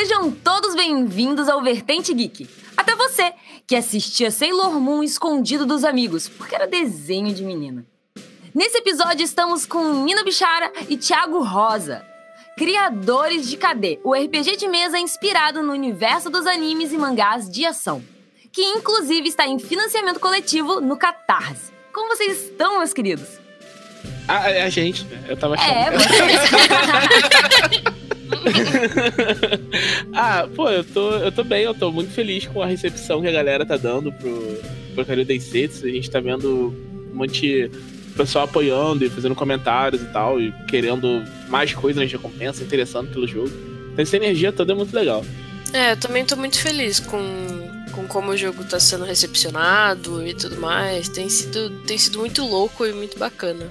Sejam todos bem-vindos ao Vertente Geek. Até você, que assistia Sailor Moon escondido dos amigos, porque era desenho de menina. Nesse episódio estamos com Nina Bichara e Thiago Rosa, criadores de KD, o RPG de mesa inspirado no universo dos animes e mangás de ação, que inclusive está em financiamento coletivo no Catarse. Como vocês estão, meus queridos? A, a gente, né? Eu tava achando. É, vocês. ah, pô, eu tô, eu tô bem, eu tô muito feliz com a recepção que a galera tá dando pro, pro Karyu Densetsu. A gente tá vendo um monte de pessoal apoiando e fazendo comentários e tal, e querendo mais coisas de recompensa, interessando pelo jogo. Então, essa energia toda é muito legal. É, eu também tô muito feliz com, com como o jogo tá sendo recepcionado e tudo mais. Tem sido, tem sido muito louco e muito bacana.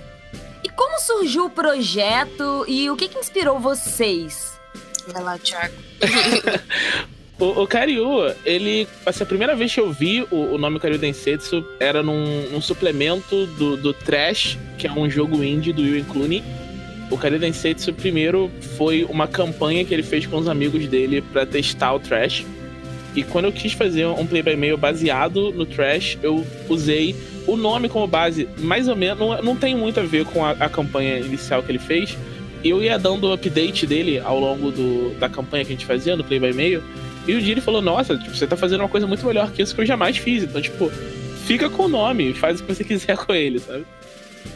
Como surgiu o projeto e o que, que inspirou vocês? Vai lá, Thiago. O, o Karyu, ele. Assim, a primeira vez que eu vi o, o nome Karyu Densetsu era num, num, suplemento do, do Trash, que é um jogo indie do Will Clooney. O Karyu Densetsu primeiro foi uma campanha que ele fez com os amigos dele para testar o Trash. E quando eu quis fazer um play by mail baseado no Trash, eu usei o nome como base, mais ou menos, não, não tem muito a ver com a, a campanha inicial que ele fez. Eu ia dando update dele ao longo do, da campanha que a gente fazia no play by mail. E o Diri falou: Nossa, tipo, você tá fazendo uma coisa muito melhor que isso que eu jamais fiz. Então, tipo, fica com o nome, faz o que você quiser com ele, sabe?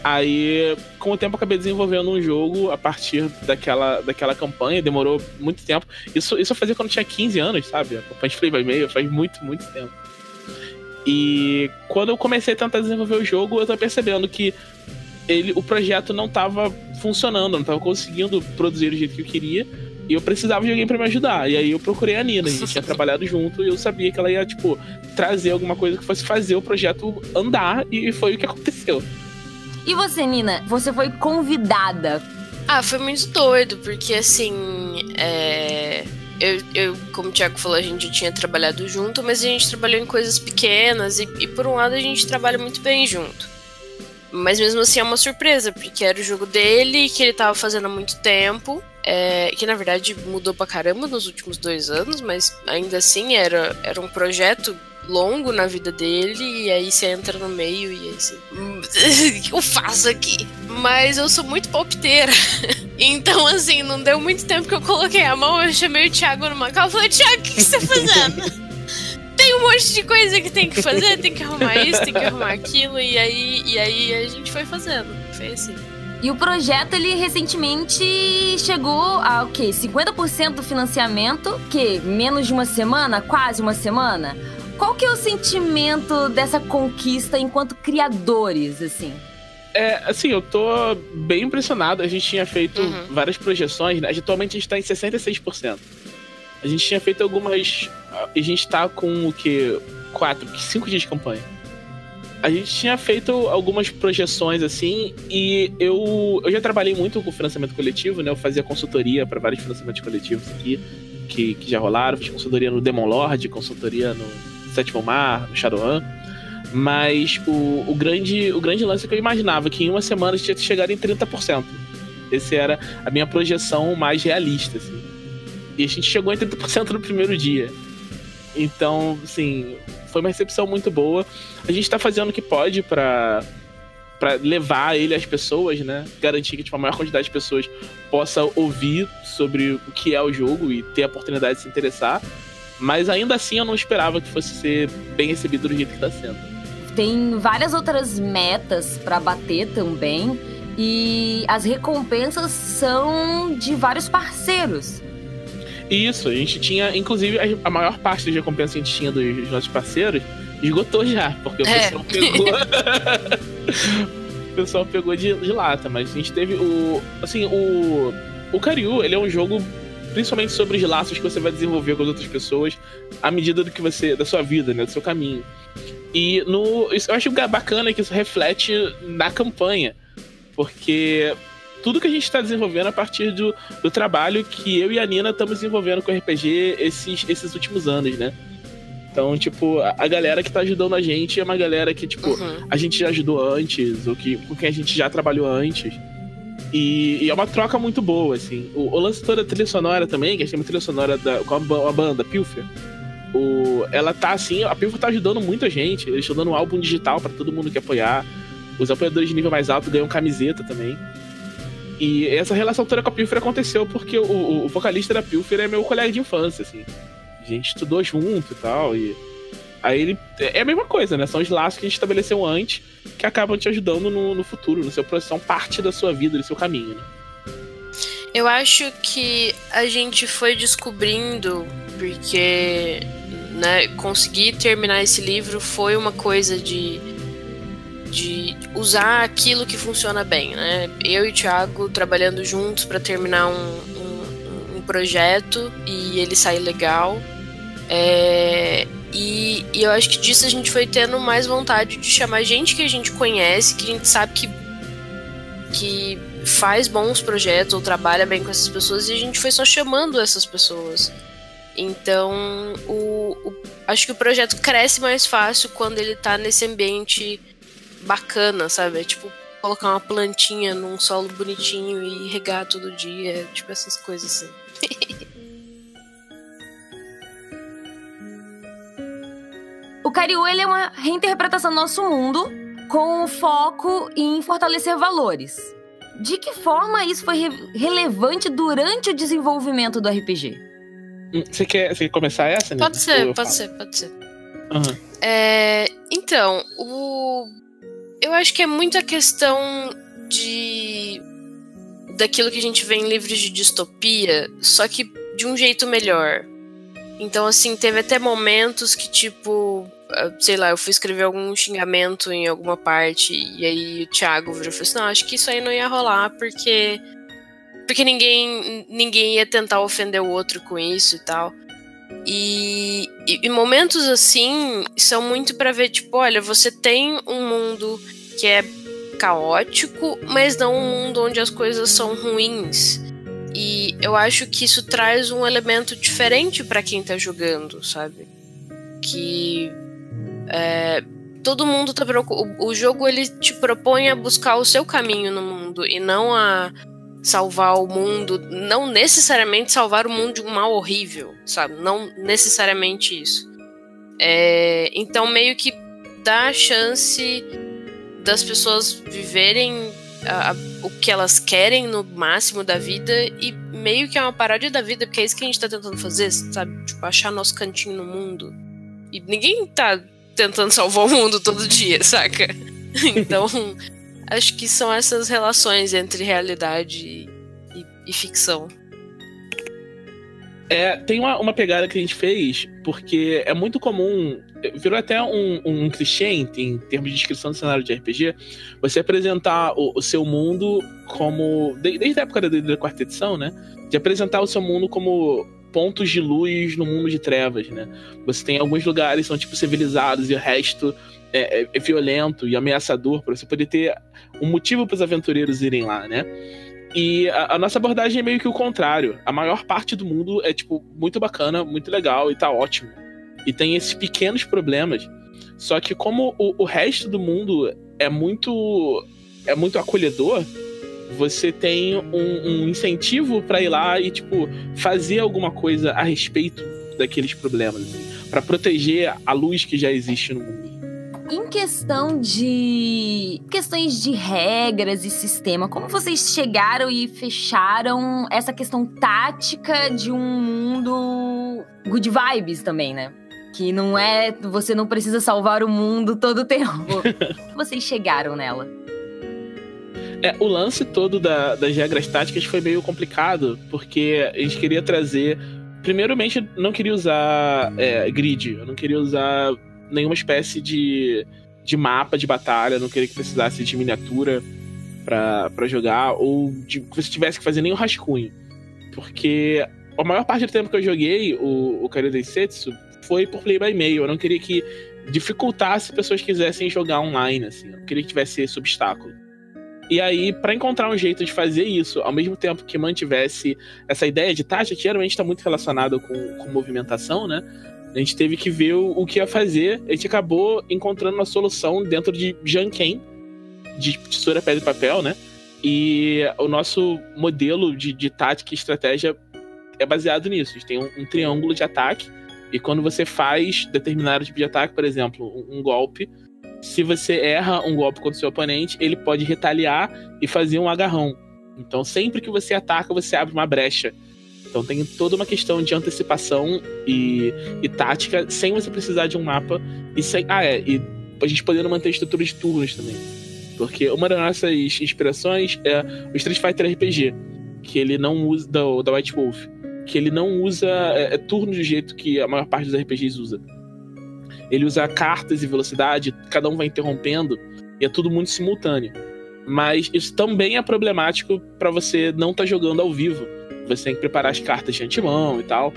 Aí, com o tempo, acabei desenvolvendo um jogo a partir daquela, daquela campanha, demorou muito tempo. Isso, isso eu fazia quando eu tinha 15 anos, sabe? A campanha de Play by Mail faz muito, muito tempo. E quando eu comecei a tentar desenvolver o jogo, eu tô percebendo que ele, o projeto não tava funcionando, não tava conseguindo produzir do jeito que eu queria. E eu precisava de alguém para me ajudar. E aí eu procurei a Nina. A gente tinha trabalhado junto e eu sabia que ela ia, tipo, trazer alguma coisa que fosse fazer o projeto andar. E foi o que aconteceu. E você, Nina? Você foi convidada. Ah, foi muito doido, porque assim. É... Eu, eu, como o Thiago falou, a gente já tinha trabalhado junto, mas a gente trabalhou em coisas pequenas e, e por um lado a gente trabalha muito bem junto. Mas mesmo assim é uma surpresa, porque era o jogo dele, que ele tava fazendo há muito tempo. É, que na verdade mudou pra caramba nos últimos dois anos, mas ainda assim era, era um projeto longo na vida dele, e aí você entra no meio e aí você. o que eu faço aqui? Mas eu sou muito palpiteira. então, assim, não deu muito tempo que eu coloquei a mão, eu chamei o Thiago numa calma e falei, Thiago, o que você tá fazendo? tem um monte de coisa que tem que fazer, tem que arrumar isso, tem que arrumar aquilo, e aí, e aí a gente foi fazendo. Foi assim. E o projeto, ele recentemente chegou a o quê? 50% do financiamento, que menos de uma semana, quase uma semana. Qual que é o sentimento dessa conquista enquanto criadores, assim? É, assim, eu tô bem impressionado. A gente tinha feito uhum. várias projeções, né? Atualmente a gente tá em 66%. A gente tinha feito algumas. A gente tá com o que? Quatro, cinco dias de campanha a gente tinha feito algumas projeções assim, e eu, eu já trabalhei muito com financiamento coletivo, né? Eu fazia consultoria para vários financiamentos coletivos aqui, que, que já rolaram. Fiz consultoria no Demon Lord, consultoria no Sétimo Mar, no Shadowrun. Mas o, o, grande, o grande lance é que eu imaginava que em uma semana a gente tinha chegado em 30%. Esse era a minha projeção mais realista, assim. E a gente chegou em 30% no primeiro dia. Então, assim, foi uma recepção muito boa. A gente tá fazendo o que pode para para levar ele às pessoas, né? Garantir que tipo, a maior quantidade de pessoas possa ouvir sobre o que é o jogo e ter a oportunidade de se interessar. Mas ainda assim eu não esperava que fosse ser bem recebido do jeito que tá sendo. Tem várias outras metas para bater também. E as recompensas são de vários parceiros. Isso, a gente tinha, inclusive, a, maior parte das recompensas que a gente tinha dos nossos parceiros esgotou já, porque o é. pessoal pegou. o pessoal pegou de, de, lata, mas a gente teve o. Assim, o. O Karyu, ele é um jogo principalmente sobre os laços que você vai desenvolver com as outras pessoas à medida do que você. da sua vida, né? Do seu caminho. E no. Eu acho bacana que isso reflete na campanha. Porque tudo que a gente está desenvolvendo a partir do, do trabalho que eu e a Nina estamos desenvolvendo com o RPG esses, esses últimos anos, né? Então, tipo, a, a, galera que tá ajudando a gente é uma galera que, tipo, uhum. a gente já ajudou antes, ou que, com quem a gente já trabalhou antes. E, e, é uma troca muito boa, assim. O, o lance toda da trilha sonora também, que a trilha sonora da, com a, a banda, Pilfer. O, ela tá assim, a Pilfer tá ajudando muita gente. Eles estão dando um álbum digital para todo mundo que apoiar. Os apoiadores de nível mais alto ganham camiseta também. E essa relação toda com a Pilfer aconteceu porque o, o, vocalista da Pilfer é meu colega de infância, assim. A gente estudou junto e tal. E aí ele. É a mesma coisa, né? São os laços que a gente estabeleceu antes que acabam te ajudando no, no futuro, no seu são parte da sua vida, do seu caminho, né? Eu acho que a gente foi descobrindo, porque né, conseguir terminar esse livro foi uma coisa de, de usar aquilo que funciona bem. Né? Eu e o Thiago trabalhando juntos para terminar um, um, um, projeto e ele sair legal. É, e, e, eu acho que disso a gente foi tendo mais vontade de chamar gente que a gente conhece, que a gente sabe que, que faz bons projetos ou trabalha bem com essas pessoas, e a gente foi só chamando essas pessoas. Então, o, o, acho que o projeto cresce mais fácil quando ele tá nesse ambiente bacana, sabe? É tipo colocar uma plantinha num solo bonitinho e regar todo dia, tipo essas coisas assim. o Cariú ele é uma reinterpretação do nosso mundo com foco em fortalecer valores. De que forma isso foi re relevante durante o desenvolvimento do RPG? Você quer, você quer começar essa? Né? Pode ser, pode ser, pode ser. Uhum. É, então, o, eu acho que é muita questão de daquilo que a gente vê em livros de distopia, só que de um jeito melhor. Então, assim, teve até momentos que, tipo, ah, sei lá, eu fui escrever algum xingamento em alguma parte, e aí o Thiago virou e falou assim: não, acho que isso aí não ia rolar, porque porque ninguém, ninguém ia tentar ofender o outro com isso e tal. E, e, e momentos assim são muito para ver, tipo, olha, você tem um mundo que é caótico, mas não um mundo onde as coisas são ruins. E eu acho que isso traz um elemento diferente para quem tá jogando, sabe? Que é, todo mundo tá preocupado. O jogo ele te propõe a buscar o seu caminho no mundo e não a salvar o mundo, não necessariamente salvar o mundo de um mal horrível, sabe? Não necessariamente isso. É, então, meio que dá a chance das pessoas viverem a, a, o que elas querem no máximo da vida e meio que é uma paródia da vida, porque é isso que a gente tá tentando fazer, sabe? Tipo, achar nosso cantinho no mundo. E ninguém tá tentando salvar o mundo todo dia, saca? Então, acho que são essas relações entre realidade e, e ficção. É, tem uma, uma pegada que a gente fez, porque é muito comum, virou até um, um clichê em, em termos de descrição do cenário de RPG, você apresentar o, o seu mundo como. Desde a época da, da quarta edição, né? De apresentar o seu mundo como pontos de luz no mundo de trevas, né? Você tem alguns lugares que são tipo civilizados e o resto é, é, é violento e ameaçador para você poder ter um motivo para os aventureiros irem lá, né? E a, a, nossa abordagem é meio que o contrário. A maior parte do mundo é, tipo, muito bacana, muito legal e tá ótimo. E tem esses pequenos problemas. Só que como o, o resto do mundo é muito. é muito acolhedor, você tem um, um incentivo para ir lá e, tipo, fazer alguma coisa a respeito daqueles problemas, assim, para proteger a luz que já existe no mundo. Em questão de questões de regras e sistema, como vocês chegaram e fecharam essa questão tática de um mundo good vibes também, né? Que não é. Você não precisa salvar o mundo todo o tempo. vocês chegaram nela? É, o lance todo da, das regras táticas foi meio complicado, porque a gente queria trazer. Primeiramente, não queria usar é, grid, eu não queria usar nenhuma espécie de, de mapa de batalha, não queria que precisasse de miniatura para jogar, ou de, que você tivesse que fazer nenhum rascunho. Porque a maior parte do tempo que eu joguei o, o Kario Densetsu foi por play by mail. Eu não queria que dificultasse pessoas quisessem jogar online, assim. Eu não queria que tivesse esse obstáculo. E aí, para encontrar um jeito de fazer isso, ao mesmo tempo que mantivesse essa ideia de taxa, que geralmente está muito relacionada com, com movimentação, né? A gente teve que ver o, o, que ia fazer. A gente acabou encontrando uma solução dentro de Janken, de tesoura, pedra e papel, né? E o nosso modelo de, de tática e estratégia é baseado nisso. A gente tem um, um, triângulo de ataque, e quando você faz determinado tipo de ataque, por exemplo, um, um golpe, se você erra um golpe contra o seu oponente, ele pode retaliar e fazer um agarrão. Então, sempre que você ataca, você abre uma brecha. Então, tem toda uma questão de antecipação e, e tática, sem você precisar de um mapa. E sem, ah, é, e a gente podendo manter a estrutura de turnos também. Porque uma das nossas inspirações é o Street Fighter RPG, que ele não usa. Da, da White Wolf. Que ele não usa é, é turno do jeito que a maior parte dos RPGs usa. Ele usa cartas e velocidade, cada um vai interrompendo, e é tudo muito simultâneo. Mas isso também é problemático para você não estar tá jogando ao vivo. Você tem que preparar as cartas de antemão e tal.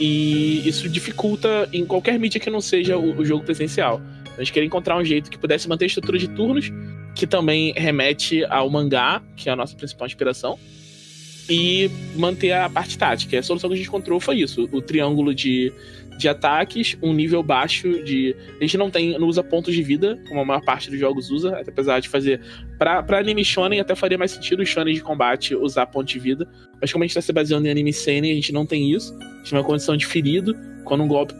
E isso dificulta em qualquer mídia que não seja o, o jogo presencial. A gente queria encontrar um jeito que pudesse manter a estrutura de turnos, que também remete ao mangá, que é a nossa principal inspiração, e manter a parte tática. A solução que a gente encontrou foi isso: o triângulo de de ataques, um nível baixo de. A gente não tem, não usa pontos de vida, como a maior parte dos jogos usa, apesar de fazer. Pra, pra anime shonen até faria mais sentido os shonen de combate usar ponto de vida. Mas como a gente tá se baseando em anime seinen, a gente não tem isso. A gente tem uma condição de ferido. Quando um golpe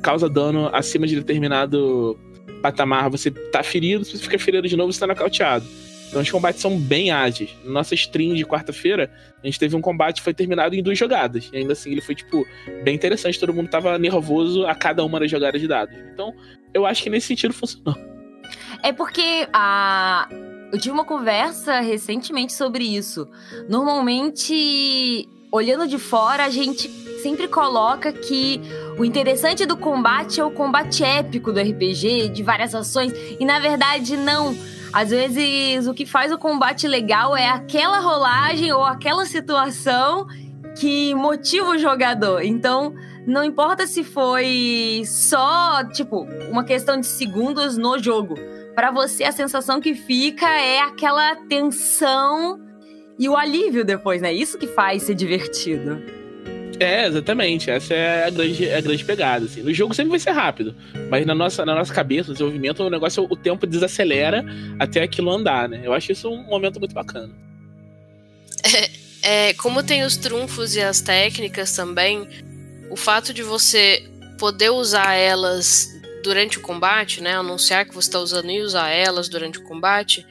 causa dano acima de determinado patamar, você tá ferido. Se você fica ferido de novo, você tá nocauteado. Então os combates são bem ágeis. Nossa stream de quarta-feira, a gente teve um combate que foi terminado em duas jogadas. E ainda assim ele foi, tipo, bem interessante. Todo mundo tava nervoso a cada uma das jogadas de dados. Então, eu acho que nesse sentido funcionou. É porque a. Eu tive uma conversa recentemente sobre isso. Normalmente, olhando de fora, a gente sempre coloca que o interessante do combate é o combate épico do RPG, de várias ações, e na verdade não. Às vezes, o que faz o combate legal é aquela rolagem ou aquela situação que motiva o jogador. Então, não importa se foi só, tipo, uma questão de segundos no jogo. Para você, a sensação que fica é aquela tensão e o alívio depois, né? Isso que faz ser divertido. É, exatamente. Essa é a grande, é a grande pegada. Assim. No jogo sempre vai ser rápido, mas na nossa, na nossa cabeça, no desenvolvimento, o negócio, o tempo desacelera até aquilo andar, né? Eu acho isso um momento muito bacana. É, como tem os trunfos e as técnicas também, o fato de você poder usar elas durante o combate, né? Anunciar que você está usando e usar elas durante o combate,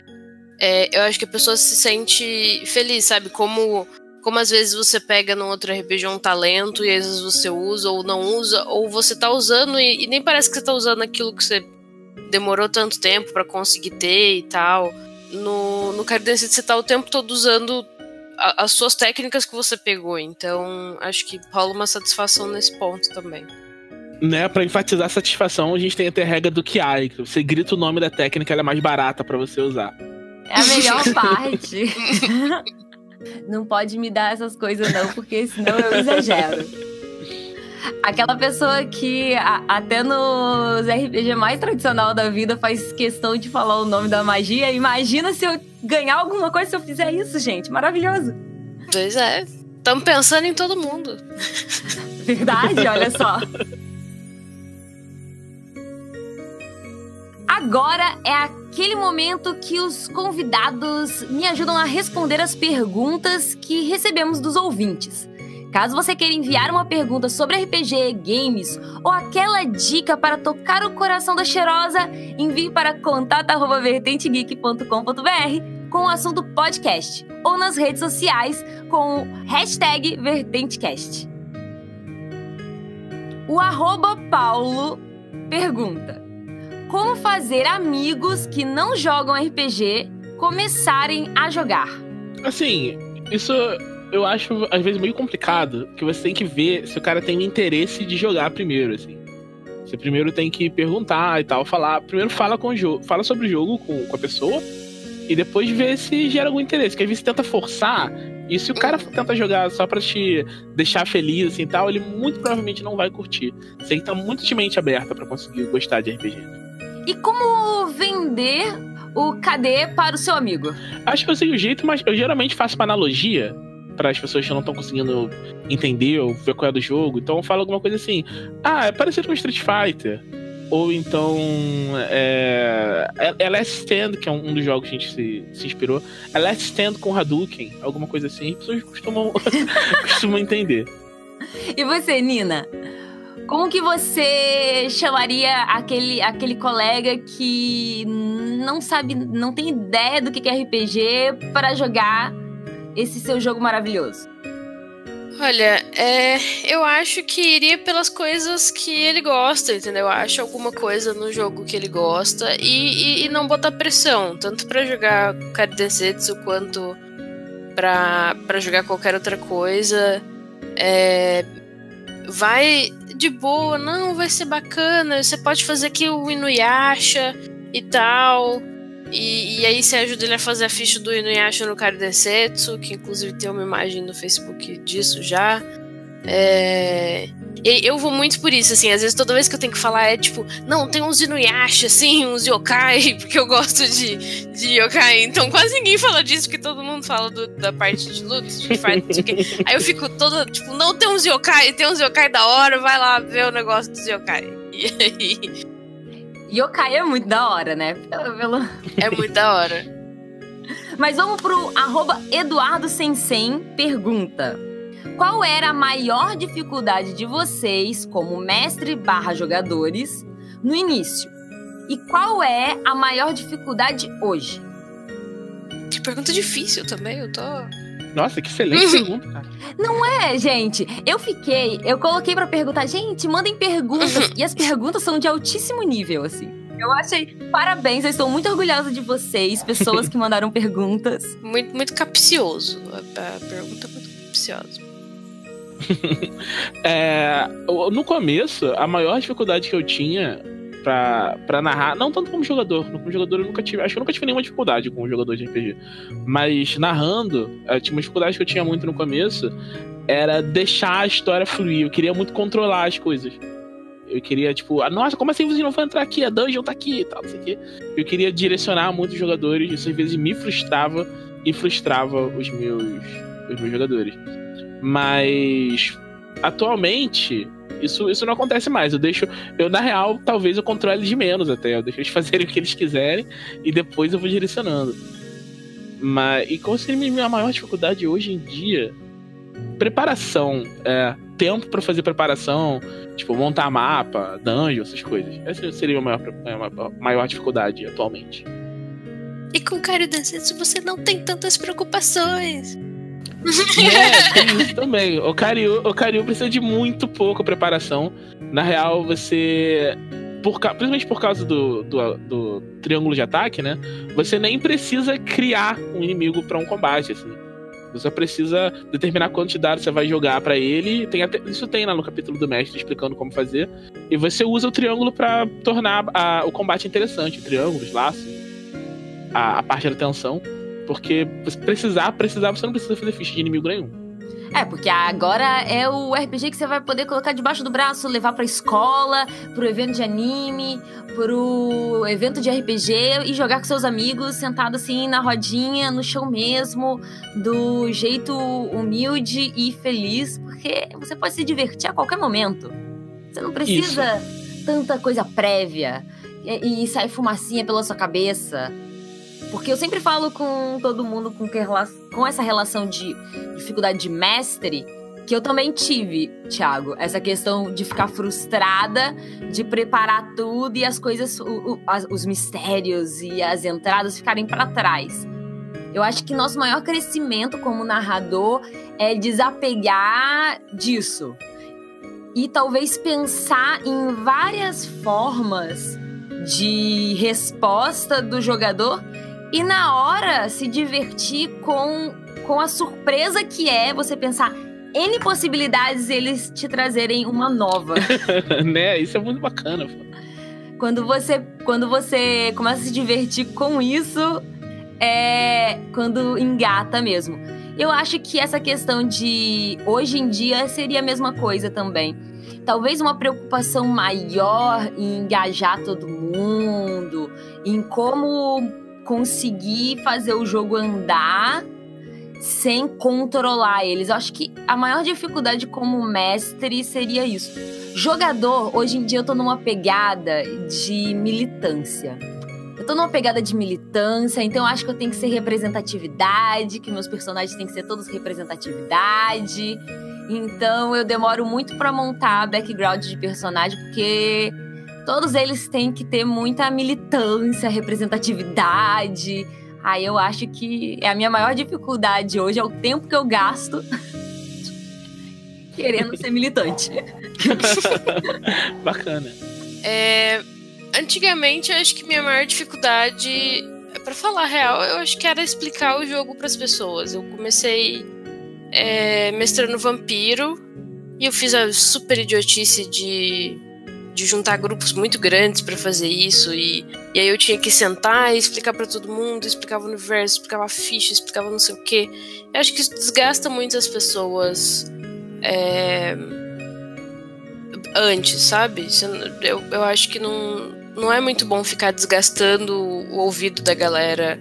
é, eu acho que a pessoa se sente feliz, sabe? Como como às vezes você pega num outro RPG um talento e às vezes você usa ou não usa, ou você tá usando e, e nem parece que você tá usando aquilo que você demorou tanto tempo para conseguir ter e tal. No, no Cardense você tá o tempo todo usando a, as suas técnicas que você pegou, então acho que rola uma satisfação nesse ponto também. Né, para enfatizar a satisfação, a gente tem até a regra do Kiai, que você grita o nome da técnica, ela é mais barata para você usar. É a melhor parte. Não pode me dar essas coisas, não, porque senão eu exagero. Aquela pessoa que a, até nos RPG mais tradicional da vida faz questão de falar o nome da magia. Imagina se eu ganhar alguma coisa se eu fizer isso, gente. Maravilhoso. Pois é. Estamos pensando em todo mundo. Verdade, olha só. Agora é aquele momento que os convidados me ajudam a responder as perguntas que recebemos dos ouvintes. Caso você queira enviar uma pergunta sobre RPG, games ou aquela dica para tocar o coração da cheirosa, envie para contato@vertentegeek.com.br com o assunto podcast ou nas redes sociais com o hashtag VertenteCast. O arroba Paulo pergunta como fazer amigos que não jogam RPG começarem a jogar? Assim, isso eu acho às vezes meio complicado, que você tem que ver se o cara tem interesse de jogar primeiro, assim. Você primeiro tem que perguntar e tal, falar. Primeiro fala com o jogo, fala sobre o jogo com, com a pessoa e depois ver se gera algum interesse. Porque às vezes você tenta forçar, e se o cara tenta jogar só pra te deixar feliz assim tal, ele muito provavelmente não vai curtir. Você tem que estar muito de mente aberta para conseguir gostar de RPG. E como vender o KD para o seu amigo? Acho que eu sei o jeito, mas eu geralmente faço uma analogia para as pessoas que não estão conseguindo entender ou ver qual é do jogo. Então eu falo alguma coisa assim: ah, é parecido com Street Fighter. ou então é, é, é Last Stand, que é um dos jogos que a gente se, se inspirou. É Last Stand com Hadouken, alguma coisa assim. As pessoas costumam, costumam entender. E você, Nina? Como que você chamaria aquele, aquele colega que não sabe, não tem ideia do que é RPG para jogar esse seu jogo maravilhoso? Olha, é, eu acho que iria pelas coisas que ele gosta, entendeu? Eu acho alguma coisa no jogo que ele gosta e, e, e não botar pressão, tanto para jogar Kaidensetsu quanto para jogar qualquer outra coisa. É, vai de boa, não, vai ser bacana, você pode fazer aqui o Inuyasha e tal. E, e, aí você ajuda ele a fazer a ficha do Inuyasha no Karidensetsu, que inclusive tem uma imagem no Facebook disso já. É... Eu vou muito por isso, assim, às vezes toda vez que eu tenho que falar é tipo, não, tem uns Inuyasha, assim, uns yokai, porque eu gosto de, de yokai, então quase ninguém fala disso, porque todo mundo fala do, da parte de luta, de fight, aí eu fico toda, tipo, não, tem uns yokai, tem uns yokai da hora, vai lá ver o negócio dos yokai. E aí Yokai é muito da hora, né? Pelo, pelo... É muito da hora. Mas vamos pro arroba Eduardo pergunta. Qual era a maior dificuldade de vocês, como mestre barra jogadores, no início? E qual é a maior dificuldade hoje? Que pergunta difícil também, eu tô. Nossa, que excelente pergunta, cara. Não é, gente. Eu fiquei, eu coloquei para perguntar, gente, mandem perguntas. e as perguntas são de altíssimo nível, assim. Eu achei. Parabéns, eu estou muito orgulhosa de vocês, pessoas que mandaram perguntas. Muito, muito capcioso. A, pergunta é muito capciosa. é, no começo, a maior dificuldade que eu tinha pra, pra narrar, não tanto como jogador, como jogador eu nunca tive, acho que eu nunca tive nenhuma dificuldade com um jogador de RPG, mas narrando, eh, tinha uma dificuldade que eu tinha muito no começo, era deixar a história fluir, eu queria muito controlar as coisas. Eu queria, tipo, ah, nossa, como assim você não foi entrar aqui? A dungeon tá aqui e tal, não sei o quê. Eu queria direcionar muitos jogadores, isso às vezes me frustrava e frustrava os meus, os meus jogadores. Mas atualmente, isso, isso não acontece mais. Eu deixo. Eu, na real, talvez eu controle de menos até. Eu deixo eles fazerem o que eles quiserem e depois eu vou direcionando. Mas. E qual seria a minha maior dificuldade hoje em dia? Preparação. É, tempo para fazer preparação. Tipo, montar mapa, dungeon, essas coisas. Essa seria a maior, a maior dificuldade atualmente. E com Cario você não tem tantas preocupações. É, tem isso também. O Cariu, o Cariu precisa de muito pouca preparação. Na real, você. Por, principalmente por causa do, do, do, triângulo de ataque, né? Você nem precisa criar um inimigo para um combate, assim. Você precisa determinar quantos dados você vai jogar para ele. Tem até, isso tem lá no capítulo do mestre explicando como fazer. E você usa o triângulo para tornar a, o combate interessante. O triângulo, os laços, a, a parte da tensão. Porque precisar, precisar, você não precisa fazer ficha de inimigo nenhum. É, porque agora é o RPG que você vai poder colocar debaixo do braço, levar pra escola, pro evento de anime, pro evento de RPG e jogar com seus amigos sentado assim na rodinha, no chão mesmo, do jeito humilde e feliz, porque você pode se divertir a qualquer momento. Você não precisa Isso. tanta coisa prévia e, e sair fumacinha pela sua cabeça. Porque eu sempre falo com todo mundo com, que, com essa relação de dificuldade de mestre, que eu também tive, Thiago, essa questão de ficar frustrada, de preparar tudo e as coisas, o, o, as, os mistérios e as entradas ficarem para trás. Eu acho que nosso maior crescimento como narrador é desapegar disso. E talvez pensar em várias formas de resposta do jogador e na hora se divertir com, com a surpresa que é você pensar N possibilidades eles te trazerem uma nova. né? Isso é muito bacana. Pô. Quando você, quando você começa a se divertir com isso, é quando engata mesmo. Eu acho que essa questão de hoje em dia seria a mesma coisa também. Talvez uma preocupação maior em engajar todo mundo, em como conseguir fazer o jogo andar sem controlar eles. Eu acho que a maior dificuldade como mestre seria isso. Jogador, hoje em dia eu tô numa pegada de militância. Eu tô numa pegada de militância, então eu acho que eu tenho que ser representatividade, que meus personagens têm que ser todos representatividade. Então eu demoro muito para montar background de personagem, porque todos eles têm que ter muita militância, representatividade. Aí eu acho que é a minha maior dificuldade hoje, é o tempo que eu gasto querendo ser militante. Bacana. É, antigamente, eu acho que minha maior dificuldade, para falar a real, eu acho que era explicar o jogo para as pessoas. Eu comecei é, mestrando vampiro e eu fiz a super idiotice de, de juntar grupos muito grandes para fazer isso e, e aí eu tinha que sentar e explicar para todo mundo, explicava o universo, explicava a ficha, explicava não sei o que. Eu acho que isso desgasta muito as pessoas é, antes, sabe? Eu, eu acho que não, não é muito bom ficar desgastando o ouvido da galera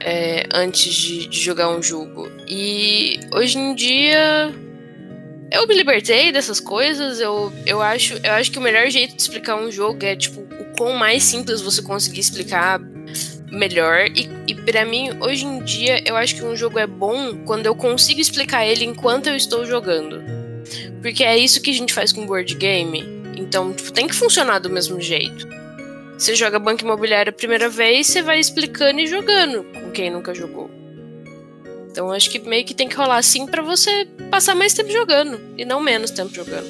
é, antes de, de, jogar um jogo. E hoje em dia eu me libertei dessas coisas. Eu, eu, acho, eu acho que o melhor jeito de explicar um jogo é tipo o quão mais simples você conseguir explicar melhor. E, e para mim, hoje em dia, eu acho que um jogo é bom quando eu consigo explicar ele enquanto eu estou jogando. Porque é isso que a gente faz com board game. Então, tipo, tem que funcionar do mesmo jeito. Você joga banco imobiliário a primeira vez, você vai explicando e jogando com quem nunca jogou. Então acho que meio que tem que rolar assim para você passar mais tempo jogando e não menos tempo jogando.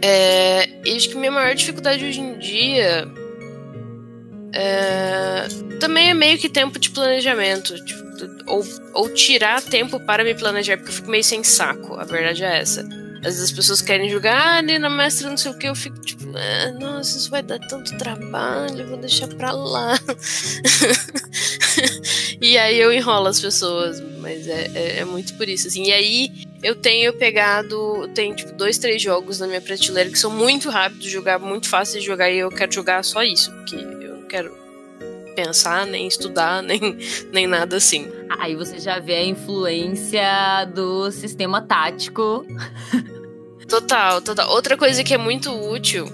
É, e acho que minha maior dificuldade hoje em dia é, também é meio que tempo de planejamento. Tipo, ou, ou tirar tempo para me planejar, porque eu fico meio sem saco. A verdade é essa. Às vezes as pessoas querem jogar, ah, na mestra não sei o que, eu fico tipo, ah, nossa, isso vai dar tanto trabalho, vou deixar pra lá. e aí eu enrolo as pessoas, mas é, é, é, muito por isso, assim. E aí eu tenho pegado, tem tipo dois, três jogos na minha prateleira que são muito rápidos de jogar, muito fáceis de jogar, e eu quero jogar só isso, porque eu não quero pensar, nem estudar, nem, nem nada assim. Aí você já vê a influência do sistema tático Total, total. Outra coisa que é muito útil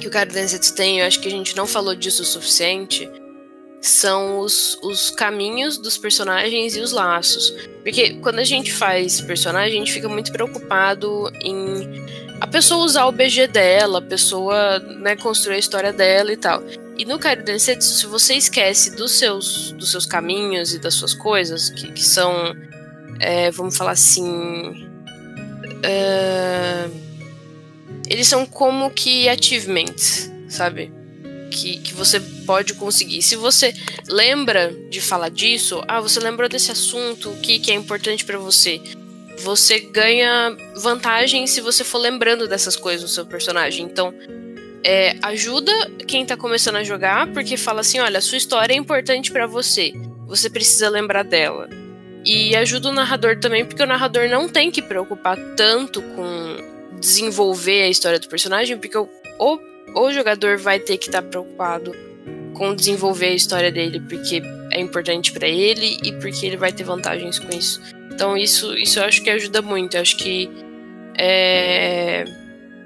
que o cara Densetsu tem, eu acho que a gente não falou disso o suficiente, são os, os caminhos dos personagens e os laços. Porque quando a gente faz personagem, a gente fica muito preocupado em a pessoa usar o BG dela, a pessoa né, construir a história dela e tal. E no Kairo Densetsu, se você esquece dos seus, dos seus caminhos e das suas coisas, que, que são, é, vamos falar assim, Uh, eles são como que achievements, sabe? Que, que você pode conseguir. Se você lembra de falar disso, ah, você lembrou desse assunto, o que, que é importante para você. Você ganha vantagem se você for lembrando dessas coisas no seu personagem. Então, é, ajuda quem tá começando a jogar, porque fala assim: olha, a sua história é importante para você. Você precisa lembrar dela. E ajuda o narrador também, porque o narrador não tem que preocupar tanto com desenvolver a história do personagem, porque o, o, jogador vai ter que estar tá preocupado desenvolver a história dele, porque é importante para ele e porque ele vai ter vantagens com isso. Então isso, isso eu acho que ajuda muito. Eu acho que é,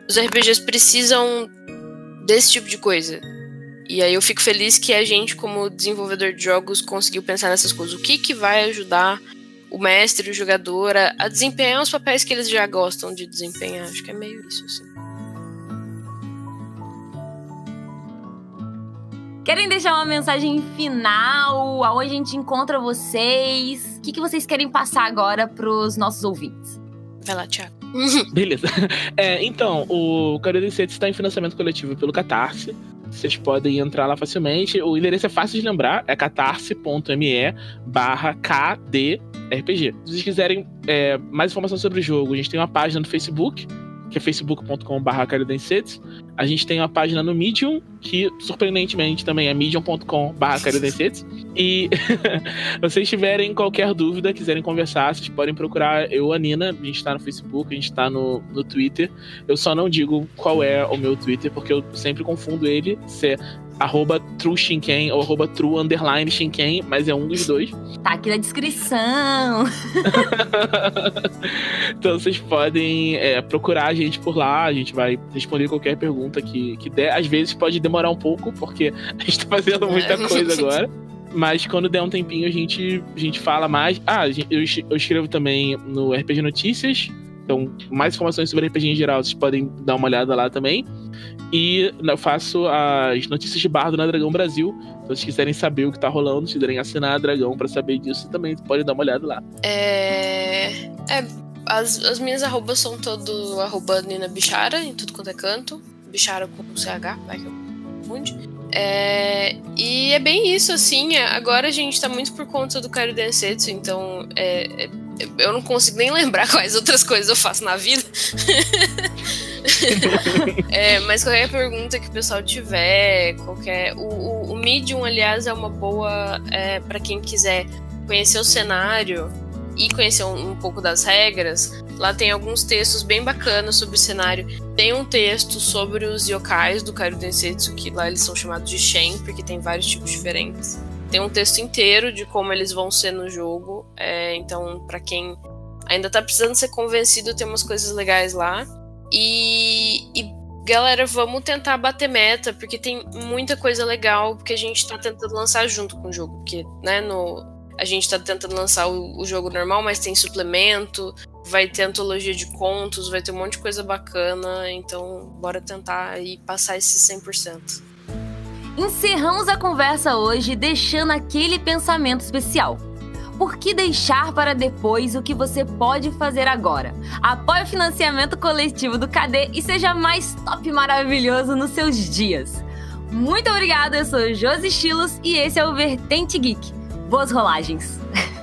os RPGs precisam desse tipo de coisa. E aí eu fico feliz que a gente, como desenvolvedor de jogos, conseguiu pensar nessas coisas. O que, que vai ajudar o mestre, o jogador, a, a desempenhar os papéis que eles já gostam de desempenhar. Acho que é meio isso, assim. Querem deixar uma mensagem final? Aonde a gente encontra vocês? O que, que vocês querem passar agora para os nossos ouvintes? Vai lá, Thiago. Beleza. É, então, o Carolina Insetos está em financiamento coletivo pelo Catarse. Vocês podem entrar lá facilmente. O endereço é fácil de lembrar, é catarse.me barra KDRPG. Se vocês quiserem é, mais informação sobre o jogo, a gente tem uma página no Facebook, que é facebook.com.br A gente tem uma página no Medium, que surpreendentemente também é medium.com.br E vocês tiverem qualquer dúvida, quiserem conversar, vocês podem procurar eu, a Nina. A gente tá no Facebook, a gente tá no, no Twitter. Eu só não digo qual é o meu Twitter, porque eu sempre confundo ele. Se é arroba trueshinken ou arroba true underline shinken, mas é um dos dois. Tá aqui na descrição. então vocês podem é, procurar a gente por lá, a gente vai responder qualquer pergunta que, que der. Às vezes pode demorar um pouco, porque a gente tá fazendo muita é. coisa agora. Mas quando der um tempinho, a gente, a gente fala mais. Ah, eu, eu escrevo também no RPG Notícias. Então, mais informações sobre RPG em geral, vocês podem dar uma olhada lá também. E eu faço as notícias de bardo na Dragão Brasil. Se vocês quiserem saber o que tá rolando, se quiserem assinar a Dragão para saber disso, também podem dar uma olhada lá. É. É. As, as minhas arrobas são todo arroba Nina Bichara, em tudo quanto é canto. Bichara com CH, vai que eu confunde. É, e é bem isso, assim. É, agora a gente tá muito por conta do Kairo Densetsu, então é, é, eu não consigo nem lembrar quais outras coisas eu faço na vida. é, mas qualquer pergunta que o pessoal tiver, qualquer. O, o, o Medium, aliás, é uma boa é, para quem quiser conhecer o cenário e conhecer um, um, pouco das regras. Lá tem alguns textos bem bacanas sobre o cenário. Tem um texto sobre os yokais do Kairo Densetsu, que lá eles são chamados de Shen, porque tem vários tipos diferentes. Tem um texto inteiro de como eles vão ser no jogo. É, então, para quem ainda tá precisando ser convencido, tem umas coisas legais lá. E, e, galera, vamos tentar bater meta, porque tem muita coisa legal que a gente tá tentando lançar junto com o jogo. Porque, né, no, a gente tá tentando lançar o, o jogo normal, mas tem suplemento, vai ter antologia de contos, vai ter um monte de coisa bacana. Então, bora tentar aí passar esse 100%. Encerramos a conversa hoje deixando aquele pensamento especial. Por que deixar para depois o que você pode fazer agora? Apoie o financiamento coletivo do KD e seja mais top maravilhoso nos seus dias. Muito obrigada, eu sou Josi Chilos e esse é o Vertente Geek. Boas rolagens!